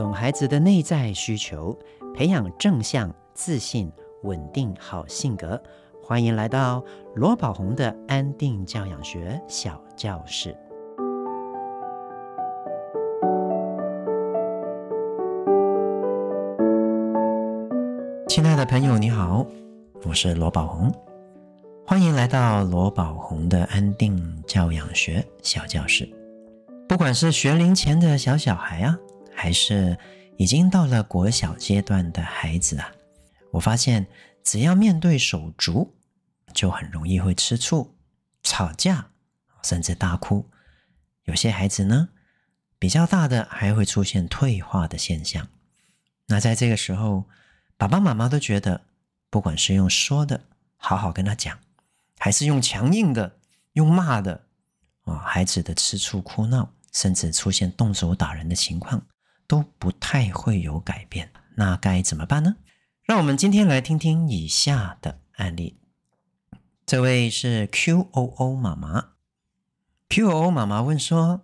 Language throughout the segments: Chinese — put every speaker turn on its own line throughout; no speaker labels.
懂孩子的内在需求，培养正向、自信、稳定好性格。欢迎来到罗宝红的安定教养学小教室。亲爱的朋友，你好，我是罗宝红，欢迎来到罗宝红的安定教养学小教室。不管是学龄前的小小孩啊。还是已经到了国小阶段的孩子啊，我发现只要面对手足，就很容易会吃醋、吵架，甚至大哭。有些孩子呢，比较大的还会出现退化的现象。那在这个时候，爸爸妈妈都觉得，不管是用说的，好好跟他讲，还是用强硬的、用骂的，啊，孩子的吃醋、哭闹，甚至出现动手打人的情况。都不太会有改变，那该怎么办呢？让我们今天来听听以下的案例。这位是 QOO 妈妈，QOO 妈妈问说：“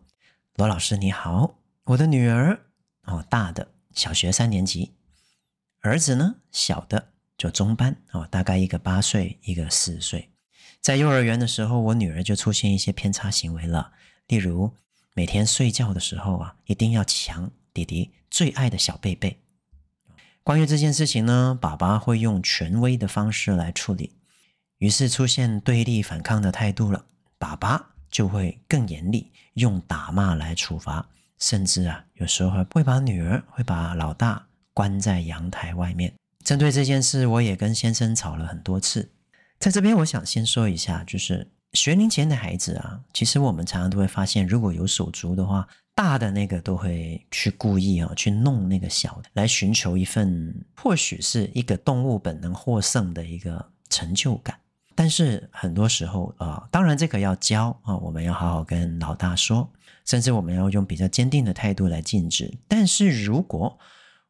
罗老师你好，我的女儿哦，大的小学三年级，儿子呢小的就中班哦，大概一个八岁，一个四岁。在幼儿园的时候，我女儿就出现一些偏差行为了，例如每天睡觉的时候啊，一定要强。”弟弟最爱的小贝贝。关于这件事情呢，爸爸会用权威的方式来处理，于是出现对立反抗的态度了。爸爸就会更严厉，用打骂来处罚，甚至啊，有时候会把女儿会把老大关在阳台外面。针对这件事，我也跟先生吵了很多次。在这边，我想先说一下，就是学龄前的孩子啊，其实我们常常都会发现，如果有手足的话。大的那个都会去故意啊，去弄那个小的，来寻求一份或许是一个动物本能获胜的一个成就感。但是很多时候啊、当然这个要教啊，我们要好好跟老大说，甚至我们要用比较坚定的态度来禁止。但是如果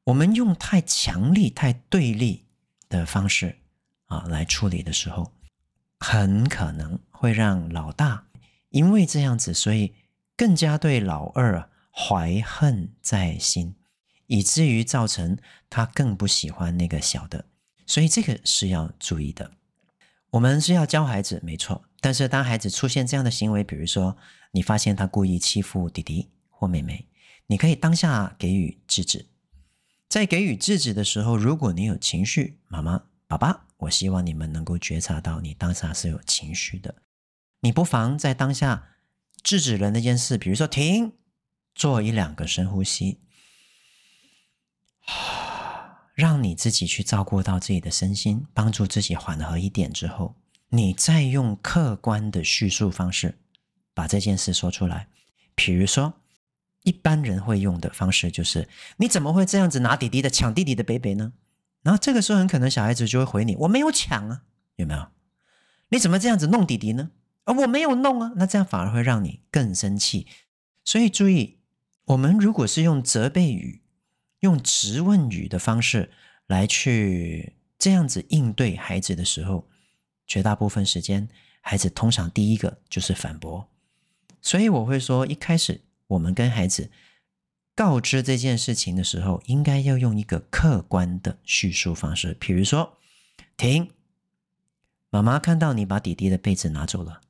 我们用太强力、太对立的方式啊来处理的时候，很可能会让老大因为这样子，所以。更加对老二啊怀恨在心，以至于造成他更不喜欢那个小的，所以这个是要注意的。我们是要教孩子，没错，但是当孩子出现这样的行为，比如说你发现他故意欺负弟弟或妹妹，你可以当下给予制止。在给予制止的时候，如果你有情绪，妈妈、爸爸，我希望你们能够觉察到你当下是有情绪的，你不妨在当下。制止了那件事，比如说停，做一两个深呼吸，让你自己去照顾到自己的身心，帮助自己缓和一点之后，你再用客观的叙述方式把这件事说出来。比如说，一般人会用的方式就是：你怎么会这样子拿弟弟的抢弟弟的北北呢？然后这个时候很可能小孩子就会回你：我没有抢啊，有没有？你怎么这样子弄弟弟呢？而我没有弄啊，那这样反而会让你更生气。所以注意，我们如果是用责备语、用质问语的方式来去这样子应对孩子的时候，绝大部分时间，孩子通常第一个就是反驳。所以我会说，一开始我们跟孩子告知这件事情的时候，应该要用一个客观的叙述方式，比如说：“停，妈妈看到你把弟弟的被子拿走了。”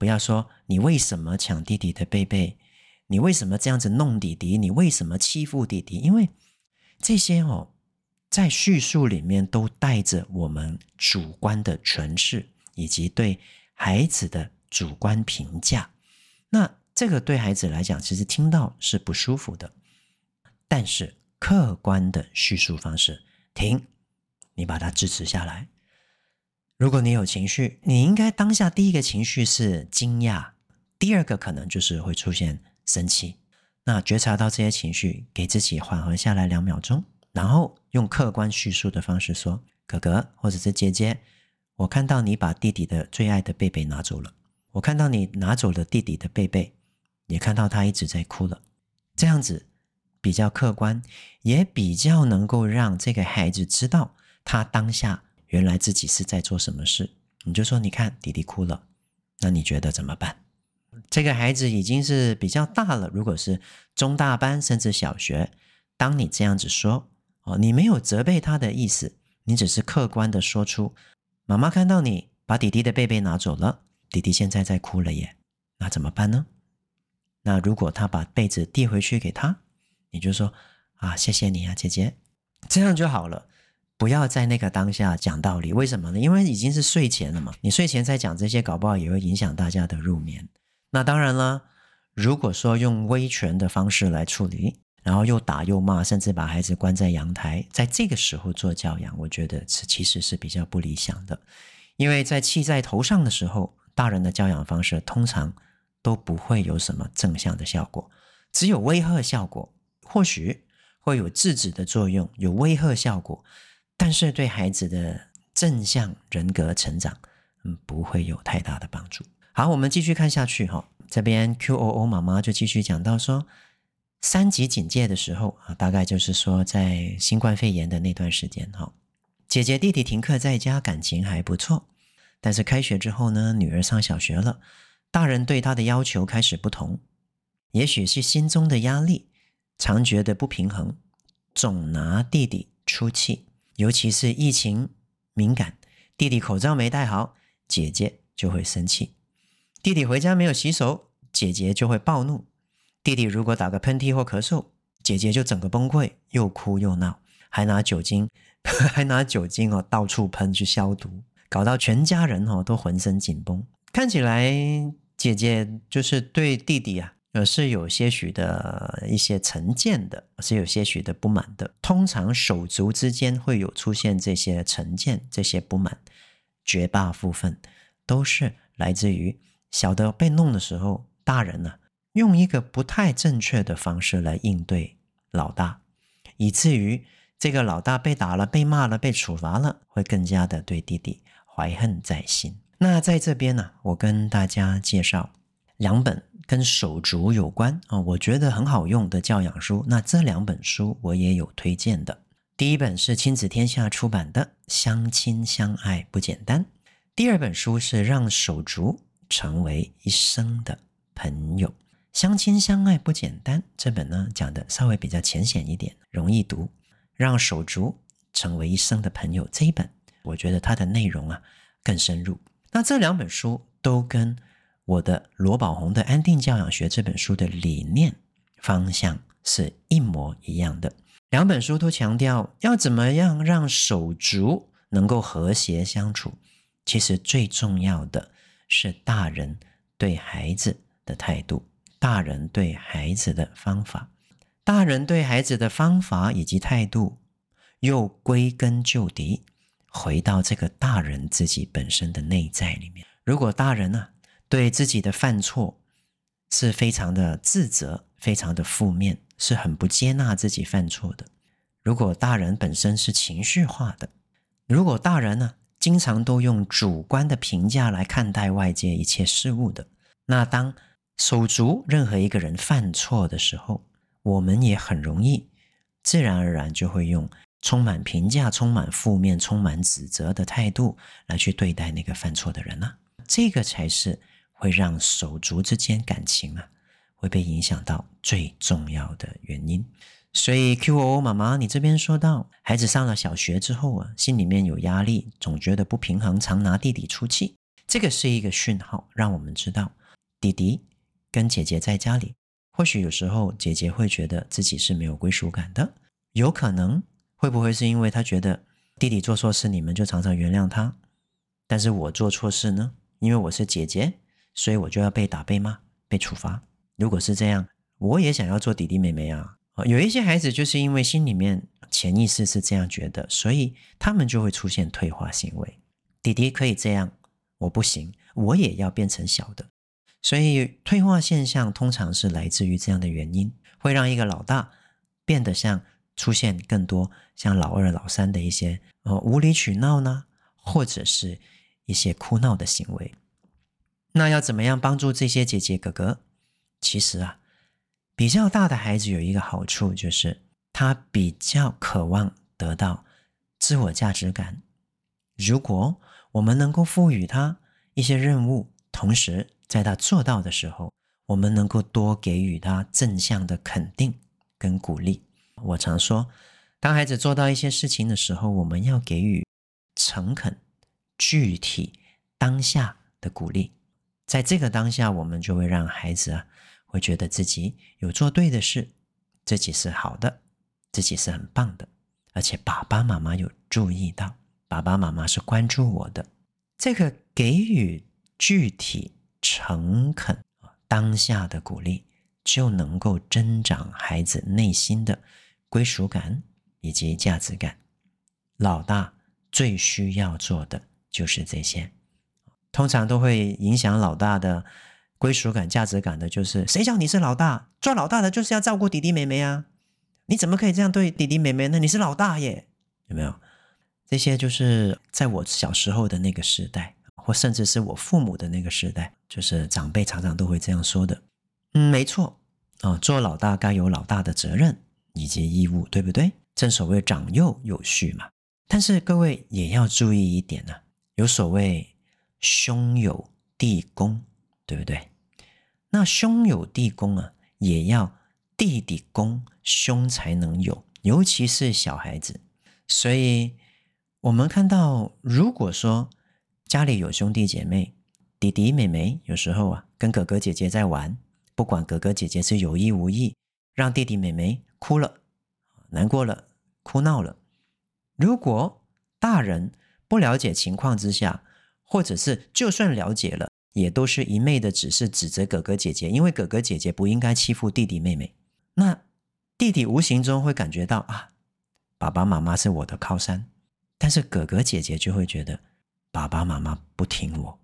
不要说你为什么抢弟弟的贝贝，你为什么这样子弄弟弟？你为什么欺负弟弟？因为这些哦，在叙述里面都带着我们主观的诠释，以及对孩子的主观评价。那这个对孩子来讲，其实听到是不舒服的。但是客观的叙述方式，停，你把它支持下来。如果你有情绪，你应该当下第一个情绪是惊讶，第二个可能就是会出现生气。那觉察到这些情绪，给自己缓和下来两秒钟，然后用客观叙述的方式说：“哥哥或者是姐姐，我看到你把弟弟的最爱的贝贝拿走了，我看到你拿走了弟弟的贝贝，也看到他一直在哭了。这样子比较客观，也比较能够让这个孩子知道他当下。”原来自己是在做什么事？你就说，你看弟弟哭了，那你觉得怎么办？这个孩子已经是比较大了，如果是中大班甚至小学，当你这样子说哦，你没有责备他的意思，你只是客观的说出，妈妈看到你把弟弟的被被拿走了，弟弟现在在哭了耶，那怎么办呢？那如果他把被子递回去给他，你就说啊，谢谢你啊，姐姐，这样就好了。不要在那个当下讲道理，为什么呢？因为已经是睡前了嘛，你睡前再讲这些，搞不好也会影响大家的入眠。那当然了，如果说用威权的方式来处理，然后又打又骂，甚至把孩子关在阳台，在这个时候做教养，我觉得是其实是比较不理想的。因为在气在头上的时候，大人的教养方式通常都不会有什么正向的效果，只有威吓效果，或许会有制止的作用，有威吓效果。但是对孩子的正向人格成长，嗯，不会有太大的帮助。好，我们继续看下去哈。这边 QOO 妈妈就继续讲到说，三级警戒的时候啊，大概就是说在新冠肺炎的那段时间哈。姐姐弟弟停课在家，感情还不错。但是开学之后呢，女儿上小学了，大人对她的要求开始不同。也许是心中的压力，常觉得不平衡，总拿弟弟出气。尤其是疫情敏感，弟弟口罩没戴好，姐姐就会生气；弟弟回家没有洗手，姐姐就会暴怒；弟弟如果打个喷嚏或咳嗽，姐姐就整个崩溃，又哭又闹，还拿酒精，还拿酒精哦到处喷去消毒，搞到全家人哦都浑身紧绷。看起来姐姐就是对弟弟啊。而是有些许的一些成见的，是有些许的不满的。通常手足之间会有出现这些成见、这些不满，绝大部分都是来自于小的被弄的时候，大人呢、用一个不太正确的方式来应对老大，以至于这个老大被打了、被骂了、被处罚了，会更加的对弟弟怀恨在心。那在这边呢、我跟大家介绍两本。跟手足有关啊，我觉得很好用的教养书。那这两本书我也有推荐的。第一本是亲子天下出版的《相亲相爱不简单》，第二本书是《让手足成为一生的朋友》。《相亲相爱不简单》这本呢讲的稍微比较浅显一点，容易读。《让手足成为一生的朋友》这一本，我觉得它的内容啊更深入。那这两本书都跟我的罗宝红的《安定教养学》这本书的理念方向是一模一样的。两本书都强调要怎么样让手足能够和谐相处。其实最重要的是大人对孩子的态度，大人对孩子的方法，大人对孩子的方法以及态度，又归根究底回到这个大人自己本身的内在里面。如果大人呢、啊？对自己的犯错是非常的自责，非常的负面，是很不接纳自己犯错的。如果大人本身是情绪化的，如果大人呢经常都用主观的评价来看待外界一切事物的，那当手足任何一个人犯错的时候，我们也很容易自然而然就会用充满评价、充满负面、充满指责的态度来去对待那个犯错的人呢、这个才是。会让手足之间感情啊会被影响到最重要的原因。所以 QOO 妈妈，你这边说到孩子上了小学之后啊，心里面有压力，总觉得不平衡，常拿弟弟出气，这个是一个讯号，让我们知道弟弟跟姐姐在家里，或许有时候姐姐会觉得自己是没有归属感的，有可能会不会是因为她觉得弟弟做错事，你们就常常原谅他，但是我做错事呢，因为我是姐姐。所以我就要被打、被骂、被处罚。如果是这样，我也想要做弟弟妹妹啊。有一些孩子就是因为心里面潜意识是这样觉得，所以他们就会出现退化行为。弟弟可以这样，我不行，我也要变成小的。所以退化现象通常是来自于这样的原因，会让一个老大变得像出现更多像老二、老三的一些呃无理取闹呢，或者是一些哭闹的行为。那要怎么样帮助这些姐姐哥哥？其实啊，比较大的孩子有一个好处，就是他比较渴望得到自我价值感。如果我们能够赋予他一些任务，同时在他做到的时候，我们能够多给予他正向的肯定跟鼓励，我常说，当孩子做到一些事情的时候，我们要给予诚恳、具体、当下的鼓励。在这个当下，我们就会让孩子啊，会觉得自己有做对的事，自己是好的，自己是很棒的，而且爸爸妈妈有注意到，爸爸妈妈是关注我的。这个给予具体、诚恳、当下的鼓励，就能够增长孩子内心的归属感以及价值感。老大最需要做的就是这些，通常都会影响老大的归属感、价值感的，就是谁叫你是老大？做老大的就是要照顾弟弟妹妹啊！你怎么可以这样对弟弟妹妹呢？你是老大耶，有没有？这些就是在我小时候的那个时代，或甚至是我父母的那个时代，就是长辈常常都会这样说的。嗯，没错啊，做老大该有老大的责任以及义务，对不对？正所谓长幼有序嘛。但是各位也要注意一点呢，有所谓兄友弟恭，对不对？那兄友弟恭啊，也要弟弟恭，兄才能有，尤其是小孩子，所以。我们看到，如果说家里有兄弟姐妹、弟弟妹妹，有时候啊跟哥哥姐姐在玩，不管哥哥姐姐是有意无意，让弟弟妹妹哭了、难过了、哭闹了，如果大人不了解情况之下，或者是就算了解了，也都是一昧的只是指责哥哥姐姐，因为哥哥姐姐不应该欺负弟弟妹妹，那弟弟无形中会感觉到啊，爸爸妈妈是我的靠山。但是哥哥姐姐就会觉得爸爸妈妈不听我，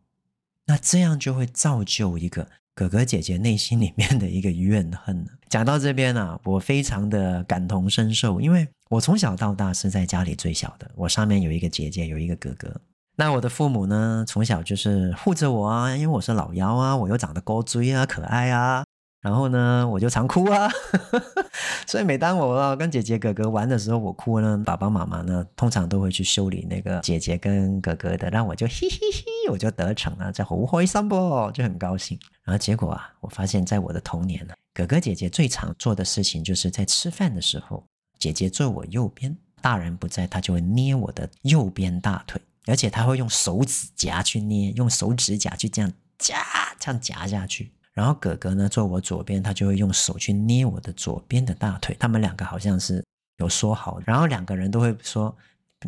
那这样就会造就一个哥哥姐姐内心里面的一个怨恨。讲到这边啊，我非常的感同身受，因为我从小到大是在家里最小的，我上面有一个姐姐，有一个哥哥。那我的父母呢，从小就是护着我啊，因为我是老幺啊，我又长得高锥啊，可爱啊。然后呢，我就常哭啊，所以每当我跟姐姐哥哥玩的时候，我哭呢，爸爸妈妈呢通常都会去修理那个姐姐跟哥哥的，让我就嘿嘿嘿，我就得逞了，这好开心不？就很高兴。然后结果啊，我发现在我的童年呢，哥哥姐姐最常做的事情就是在吃饭的时候，姐姐坐我右边，大人不在，他就会捏我的右边大腿，而且他会用手指夹去捏，用手指甲去这样夹，这样夹下去。然后哥哥呢，坐我左边，他就会用手去捏我的左边的大腿。他们两个好像是有说好，然后两个人都会说：“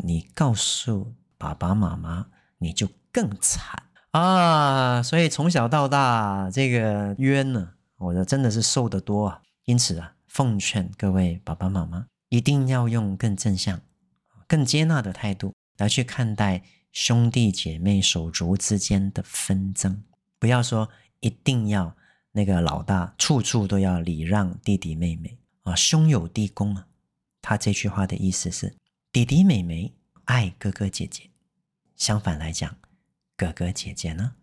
你告诉爸爸妈妈，你就更惨啊！”所以从小到大，这个冤呢，我的真的是受得多啊。因此啊，奉劝各位爸爸妈妈，一定要用更正向、更接纳的态度来去看待兄弟姐妹手足之间的纷争，不要说一定要。那个老大处处都要礼让弟弟妹妹啊，兄友弟恭啊。他这句话的意思是，弟弟妹妹爱哥哥姐姐，相反来讲，哥哥姐姐呢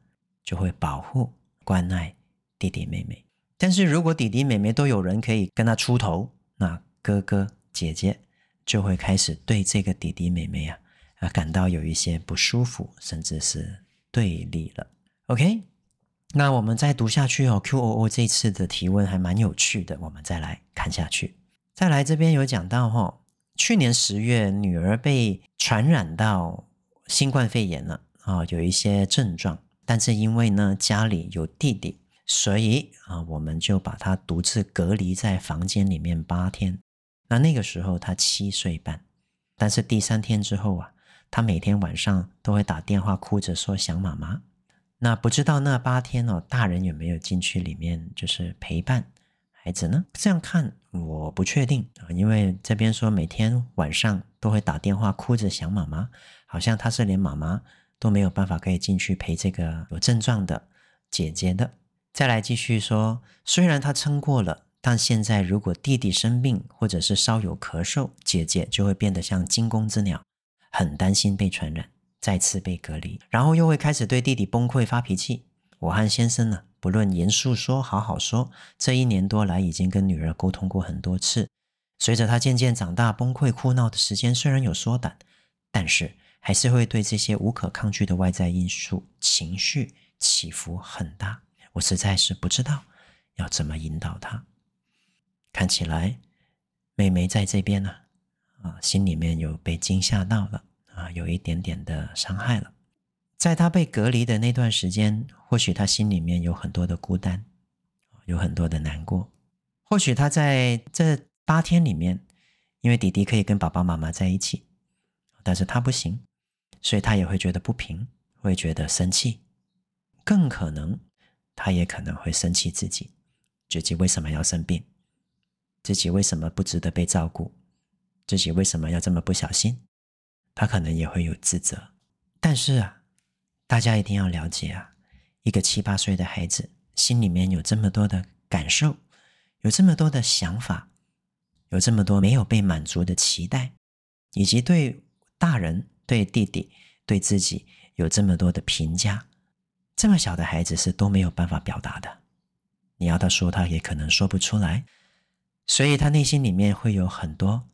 就会保护关爱弟弟妹妹。但是如果弟弟妹妹都有人可以跟他出头，那哥哥姐姐就会开始对这个弟弟妹妹啊啊感到有一些不舒服，甚至是对立了。OK。那我们再读下去哦，QOO 这次的提问还蛮有趣的，我们再来看下去。再来这边有讲到哈，去年十月女儿被传染到新冠肺炎了啊，有一些症状，但是因为呢家里有弟弟，所以啊我们就把她独自隔离在房间里面八天。那那个时候她七岁半，但是第三天之后啊，他每天晚上都会打电话哭着说想妈妈。那不知道那八天哦，大人有没有进去里面，就是陪伴孩子呢？这样看我不确定啊，因为这边说每天晚上都会打电话哭着想妈妈，好像他是连妈妈都没有办法可以进去陪这个有症状的姐姐的。再来继续说，虽然他撑过了，但现在如果弟弟生病或者是稍有咳嗽，姐姐就会变得像惊弓之鸟，很担心被传染。再次被隔离，然后又会开始对弟弟崩溃发脾气。我和先生呢，不论严肃说、好好说，这一年多来已经跟女儿沟通过很多次。随着她渐渐长大，崩溃哭闹的时间虽然有缩短，但是还是会对这些无可抗拒的外在因素情绪起伏很大。我实在是不知道要怎么引导她。看起来妹妹在这边呢，啊心里面有被惊吓到了啊，有一点点的伤害了。在他被隔离的那段时间，或许他心里面有很多的孤单，有很多的难过。或许他在这八天里面，因为弟弟可以跟爸爸妈妈在一起，但是他不行，所以他也会觉得不平，会觉得生气，更可能他也可能会生气自己，自己为什么要生病？自己为什么不值得被照顾？自己为什么要这么不小心？他可能也会有自责。但是啊，大家一定要了解啊，一个七八岁的孩子心里面有这么多的感受，有这么多的想法，有这么多没有被满足的期待，以及对大人、对弟弟、对自己有这么多的评价，这么小的孩子是都没有办法表达的。你要他说，他也可能说不出来。所以他内心里面会有很多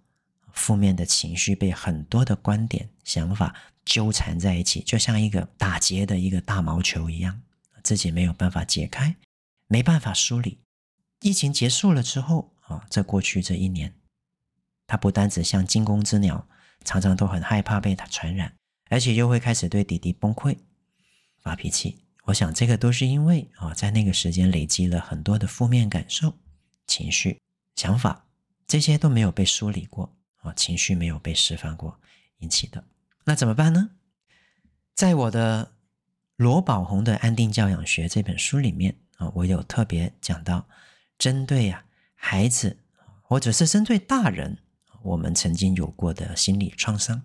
负面的情绪，被很多的观点、想法纠缠在一起，就像一个打结的一个大毛球一样，自己没有办法解开，没办法梳理。疫情结束了之后啊，在过去这一年，他不单只像惊弓之鸟，常常都很害怕被他传染，而且又会开始对弟弟崩溃、发脾气。我想这个都是因为啊，在那个时间累积了很多的负面感受、情绪。想法这些都没有被梳理过啊，情绪没有被释放过引起的，那怎么办呢？在我的罗宝红的安定教养学这本书里面啊，我有特别讲到，针对啊孩子或者是针对大人，我们曾经有过的心理创伤，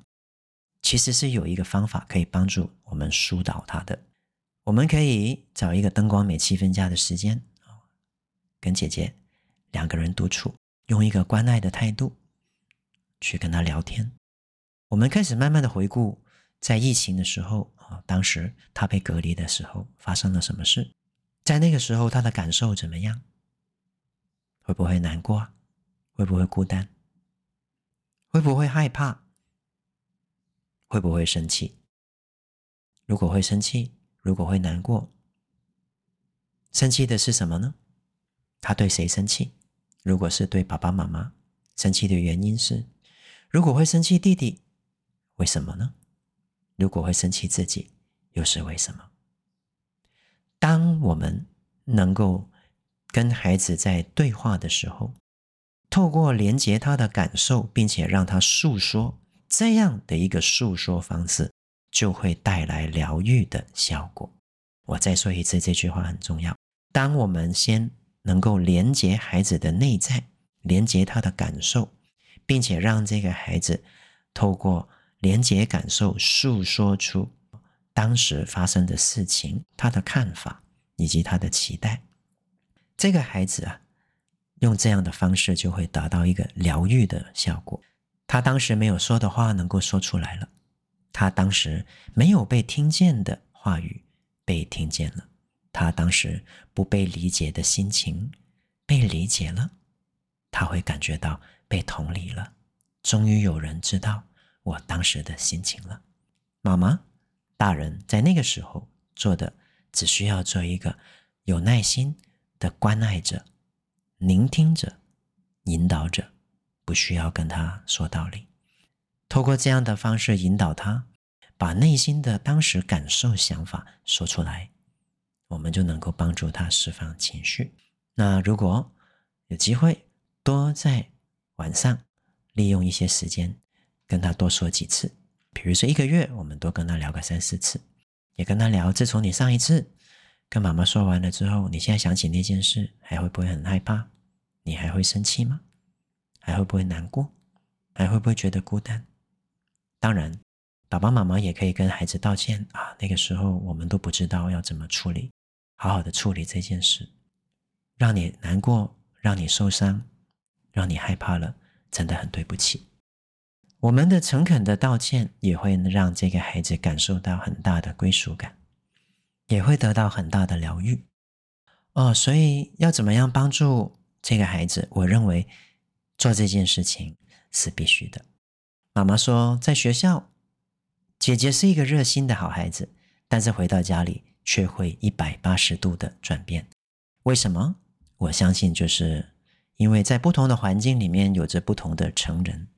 其实是有一个方法可以帮助我们疏导他的。我们可以找一个灯光美、气氛佳的时间啊，跟姐姐。两个人独处，用一个关爱的态度去跟他聊天。我们开始慢慢的回顾，在疫情的时候啊，当时他被隔离的时候发生了什么事？在那个时候他的感受怎么样？会不会难过？会不会孤单？会不会害怕？会不会生气？如果会生气，如果会难过，生气的是什么呢？他对谁生气？如果是对爸爸妈妈，生气的原因是，如果会生气弟弟，为什么呢？如果会生气自己，又是为什么？当我们能够跟孩子在对话的时候，透过连接他的感受，并且让他诉说，这样的一个诉说方式，就会带来疗愈的效果。我再说一次，这句话很重要。当我们先能够连接孩子的内在，连接他的感受，并且让这个孩子透过连接感受诉说出当时发生的事情、他的看法以及他的期待。这个孩子啊，用这样的方式就会达到一个疗愈的效果。他当时没有说的话能够说出来了，他当时没有被听见的话语被听见了。他当时不被理解的心情被理解了，他会感觉到被同理了。终于有人知道我当时的心情了。妈妈、大人在那个时候做的，只需要做一个有耐心的关爱者、聆听者、引导者，不需要跟他说道理。透过这样的方式引导他，把内心的当时感受、想法说出来。我们就能够帮助他释放情绪。那如果有机会，多在晚上利用一些时间跟他多说几次，比如说一个月，我们多跟他聊个三四次，也跟他聊。自从你上一次跟妈妈说完了之后，你现在想起那件事，还会不会很害怕？你还会生气吗？还会不会难过？还会不会觉得孤单？当然，爸爸妈妈也可以跟孩子道歉啊。那个时候我们都不知道要怎么处理。好好的处理这件事，让你难过，让你受伤，让你害怕了，真的很对不起。我们的诚恳的道歉也会让这个孩子感受到很大的归属感，也会得到很大的疗愈。哦，所以要怎么样帮助这个孩子？我认为做这件事情是必须的。妈妈说，在学校，姐姐是一个热心的好孩子，但是回到家里。却会一百八十度的转变，为什么？我相信就是因为在不同的环境里面有着不同的成人，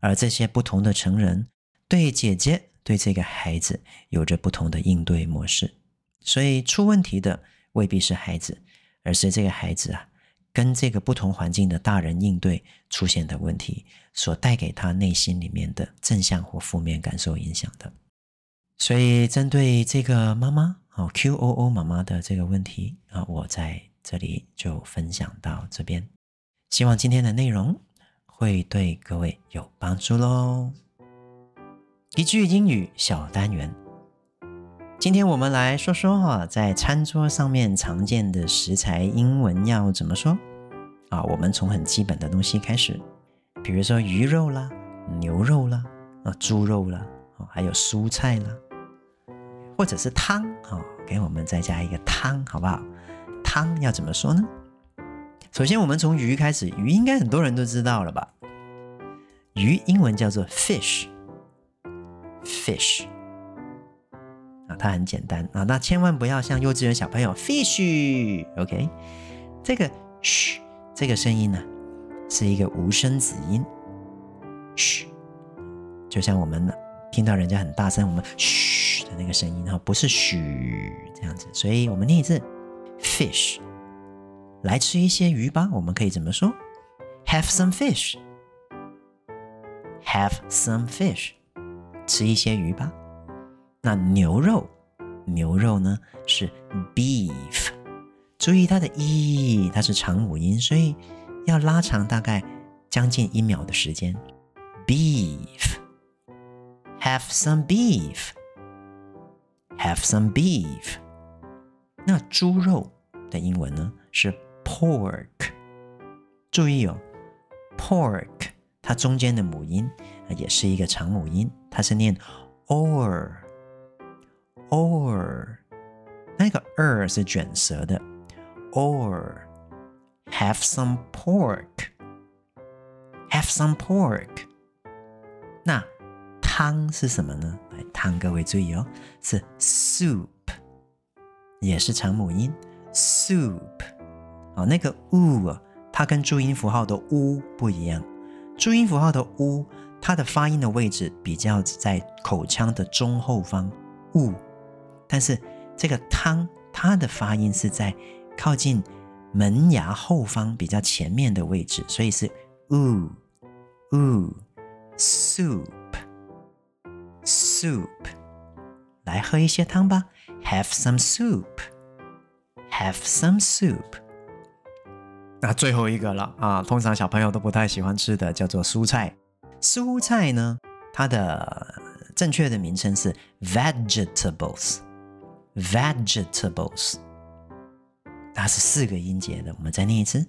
而这些不同的成人对姐姐对这个孩子有着不同的应对模式，所以出问题的未必是孩子，而是这个孩子啊，跟这个不同环境的大人应对出现的问题，所带给他内心里面的正向或负面感受影响的。所以针对这个妈妈哦，QOO 妈妈的这个问题啊，我在。这里就分享到这边，希望今天的内容会对各位有帮助喽。一句英语小单元，今天我们来说说哈，在餐桌上面常见的食材英文要怎么说啊？我们从很基本的东西开始，比如说鱼肉啦、牛肉啦、啊猪肉啦，还有蔬菜啦，或者是汤啊，给我们再加一个汤，好不好？汤要怎么说呢？首先，我们从鱼开始，鱼应该很多人都知道了吧？鱼英文叫做 fish，fish 啊，它很简单啊，那千万不要像幼稚园小朋友 fish，OK？这个嘘这个声音呢，是一个无声子音，嘘，就像我们听到人家很大声，我们嘘的那个声音，哈，不是嘘这样子，所以我们念一次。Fish，来吃一些鱼吧。我们可以怎么说？Have some fish。Have some fish，吃一些鱼吧。那牛肉，牛肉呢是 beef。注意它的 e，它是长母音，所以要拉长大概将近一秒的时间。Beef，have some beef。Have some beef。那猪肉的英文呢是 pork，注意哦，pork 它中间的母音也是一个长母音，它是念 or，or，那个 er 是卷舌的，or。Have some pork，have some pork，那汤是什么呢？来，汤各位注意哦，是 soup。也是长母音。，soup，啊，那个 u，它跟注音符号的 u 不一样。注音符号的 u，它的发音的位置比较在口腔的中后方，u，但是这个汤，它的发音是在靠近门牙后方比较前面的位置，所以是 u，u，soup，soup，来喝一些汤吧。Have some soup. Have some soup. 那最后一个了啊，通常小朋友都不太喜欢吃的叫做蔬菜。蔬菜呢，它的正确的名称是 vegetables。vegetables，它是四个音节的。我们再念一次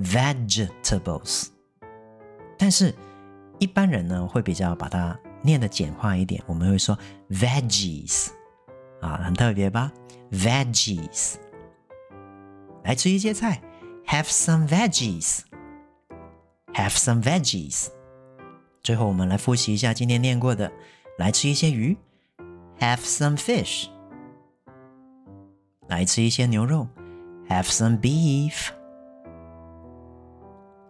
vegetables。但是一般人呢，会比较把它念得简化一点，我们会说 veggies。啊，很特别吧？Veggies，来吃一些菜，Have some veggies，Have some veggies。最后，我们来复习一下今天念过的，来吃一些鱼，Have some fish。来吃一些牛肉，Have some beef。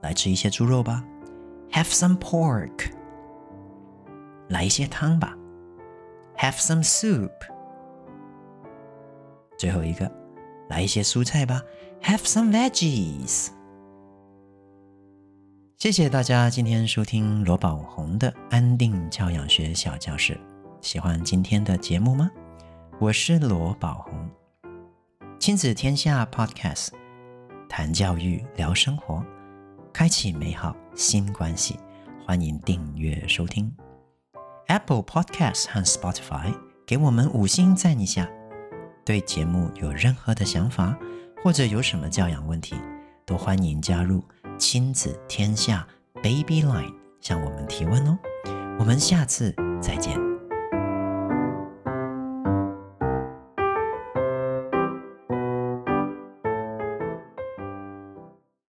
来吃一些猪肉吧，Have some pork。来一些汤吧，Have some soup。最后一个，来一些蔬菜吧，Have some veggies。谢谢大家今天收听罗宝红的安定教养学小教室。喜欢今天的节目吗？我是罗宝红，亲子天下 Podcast，谈教育，聊生活，开启美好新关系。欢迎订阅收听 Apple Podcast 和 Spotify，给我们五星赞一下。对节目有任何的想法，或者有什么教养问题，都欢迎加入亲子天下 Baby Line 向我们提问哦。我们下次再见。